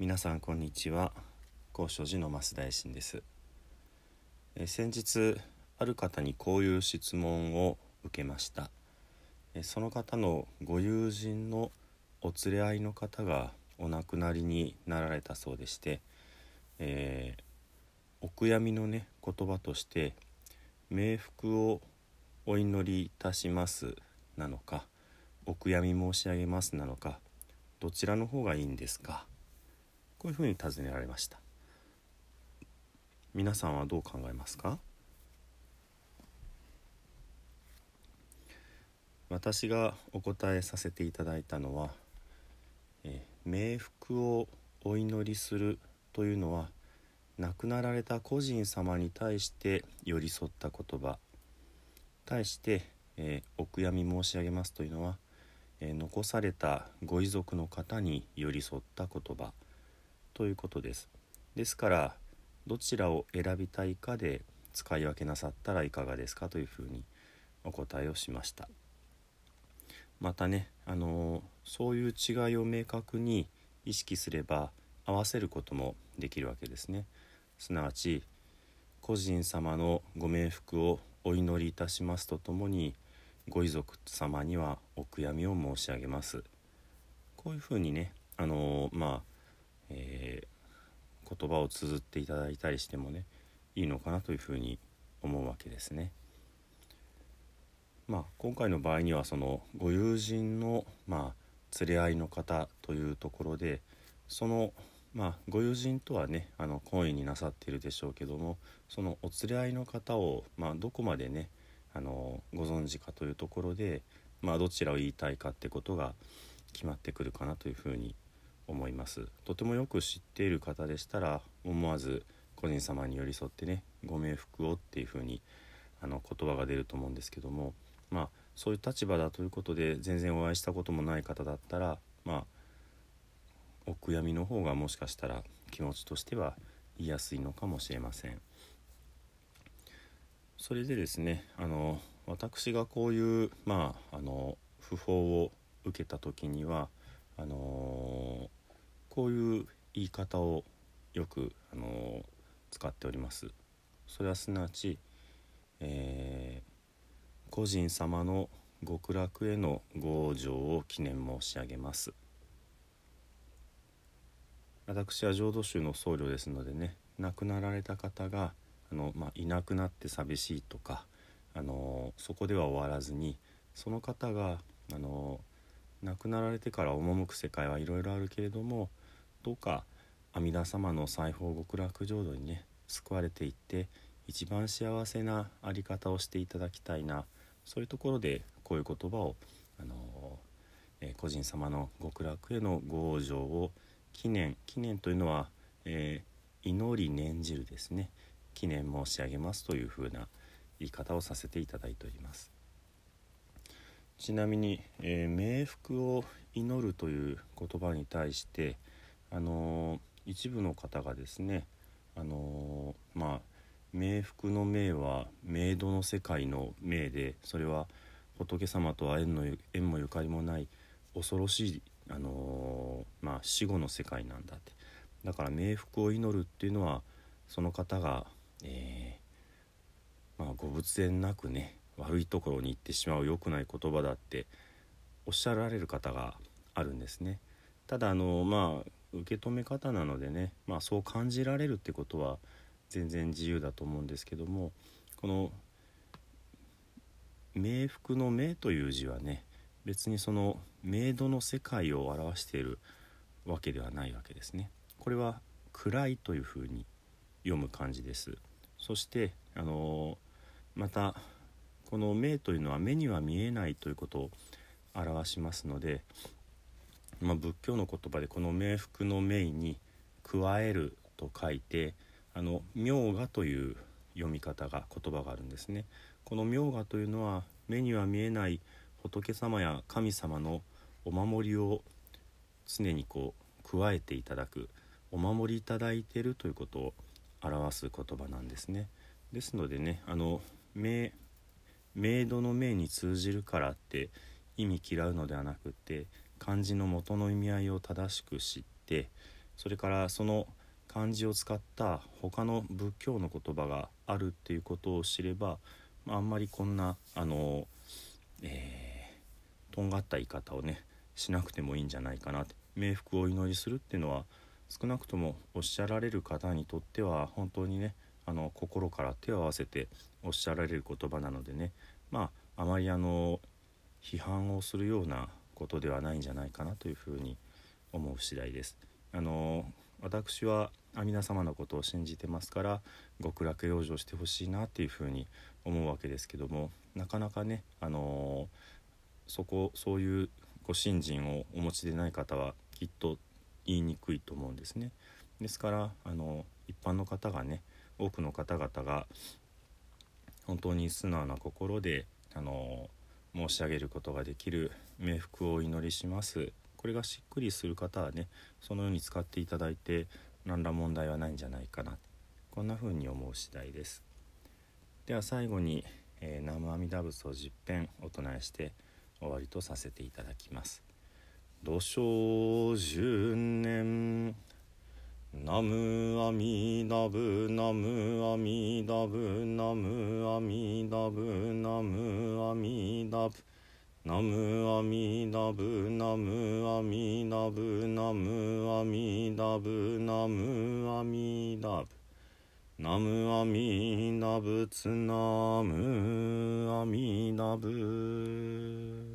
皆さんこんにちは。高所寺の増大臣です。え先日ある方にこういう質問を受けました。えその方のご友人のお連れ合いの方がお亡くなりになられたそうでして、えー、お悔やみのね言葉として「冥福をお祈りいたします」なのか「お悔やみ申し上げます」なのかどちらの方がいいんですか？こういうふうに尋ねられました。皆さんはどう考えますか？私がお答えさせていただいたのは、え冥福をお祈りするというのは亡くなられた個人様に対して寄り添った言葉対して、えー、お悔やみ申し上げますというのは、えー、残されたご遺族の方に寄り添った言葉。ということです。ですからどちらを選びたいかで使い分けなさったらいかがですかというふうにお答えをしました。またね、あの、そういう違いを明確に意識すれば合わせることもできるわけですね。すなわち個人様のご冥福をお祈りいたしますとともにご遺族様にはお悔やみを申し上げます。こういうふうにねあの、まあえー、言葉を綴っていただいたりしてもねいいのかなというふうに思うわけですね。まあ、今回の場合にはそのご友人の、まあ、連れ合いの方というところでその、まあ、ご友人とはねあの懇意になさっているでしょうけどもそのお連れ合いの方を、まあ、どこまでねあのご存知かというところで、まあ、どちらを言いたいかってことが決まってくるかなというふうに思いますとてもよく知っている方でしたら思わず個人様に寄り添ってねご冥福をっていうふうにあの言葉が出ると思うんですけどもまあそういう立場だということで全然お会いしたこともない方だったらまあお悔やみの方がもしかしたら気持ちとしては言いやすいのかもしれません。それでですねあの私がこういうまああの訃報を受けた時にはあのこういう言い方をよく、あの使っております。それはすなわち、えー、個人様の極楽へのご往生を記念申し上げます。私は浄土宗の僧侶ですのでね亡くなられた方があの、まあ、いなくなって寂しいとか、あのそこでは終わらずにその方が、あの亡くなられてから赴く世界はいろいろあるけれどもどうか阿弥陀様の西方極楽浄土にね救われていって一番幸せな在り方をしていただきたいなそういうところでこういう言葉を、あのえー、個人様の極楽へのご往生を記念記念というのは、えー、祈り念じるですね記念申し上げますというふうな言い方をさせていただいております。ちなみに、えー、冥福を祈るという言葉に対して、あのー、一部の方がですね、あのー、まあ冥福の冥は冥土の世界の冥でそれは仏様とは縁の縁もゆかりもない恐ろしい、あのまあ、死後の世界なんだって。だから冥福を祈るっていうのはその方が、えまあ、ご仏縁なくね悪いところに行ってしまう良くない言葉だっておっしゃられる方があるんですね。ただあのまあ受け止め方なのでね、まあ、そう感じられるってことは全然自由だと思うんですけどもこの「冥福の冥」という字はね別にその冥土の世界を表しているわけではないわけですね。これは「暗い」というふうに読む漢字です。そしてあのまたこの目というのは目には見えないということを表しますので、まあ、仏教の言葉でこの冥福の命に「加える」と書いてあの「明画」という読み方が言葉があるんですね。この明画というのは目には見えない仏様や神様のお守りを常にこう加えていただくお守りいただいているということを表す言葉なんですね。ですのでねあのメイドの名に通じるからって意味嫌うのではなくて漢字の元の意味合いを正しく知ってそれからその漢字を使った他の仏教の言葉があるっていうことを知れば、あ、んまりこんなあの、えー、とんがった言い方をねしなくてもいいんじゃないかな冥福をお祈りするっていうのは少なくともおっしゃられる方にとっては本当にねあの心から手を合わせておっしゃられる言葉なのでねまああまりあの批判をするようなことではないんじゃないかなというふうに思う次第です。あの私は阿弥陀様のことを信じてますから極楽養生してほしいなっていうふうに思うわけですけどもなかなかねあのそこそういうご信心をお持ちでない方はきっと言いにくいと思うんですね。ですからあの一般の方がね多くの方々が本当に素直な心であの申し上げることができる冥福をお祈りします。これがしっくりする方はねそのように使っていただいて何ら問題はないんじゃないかな。こんな風に思う次第です。では最後に、えー、南無阿弥陀仏を十遍お唱えして終わりとさせていただきます。土生十年ナムアミダブナムアミダブナムアミダブナムアミダブナムアミダブナムアミダブナムアミダブナムアミダブナムアミダブツナムアミダブ。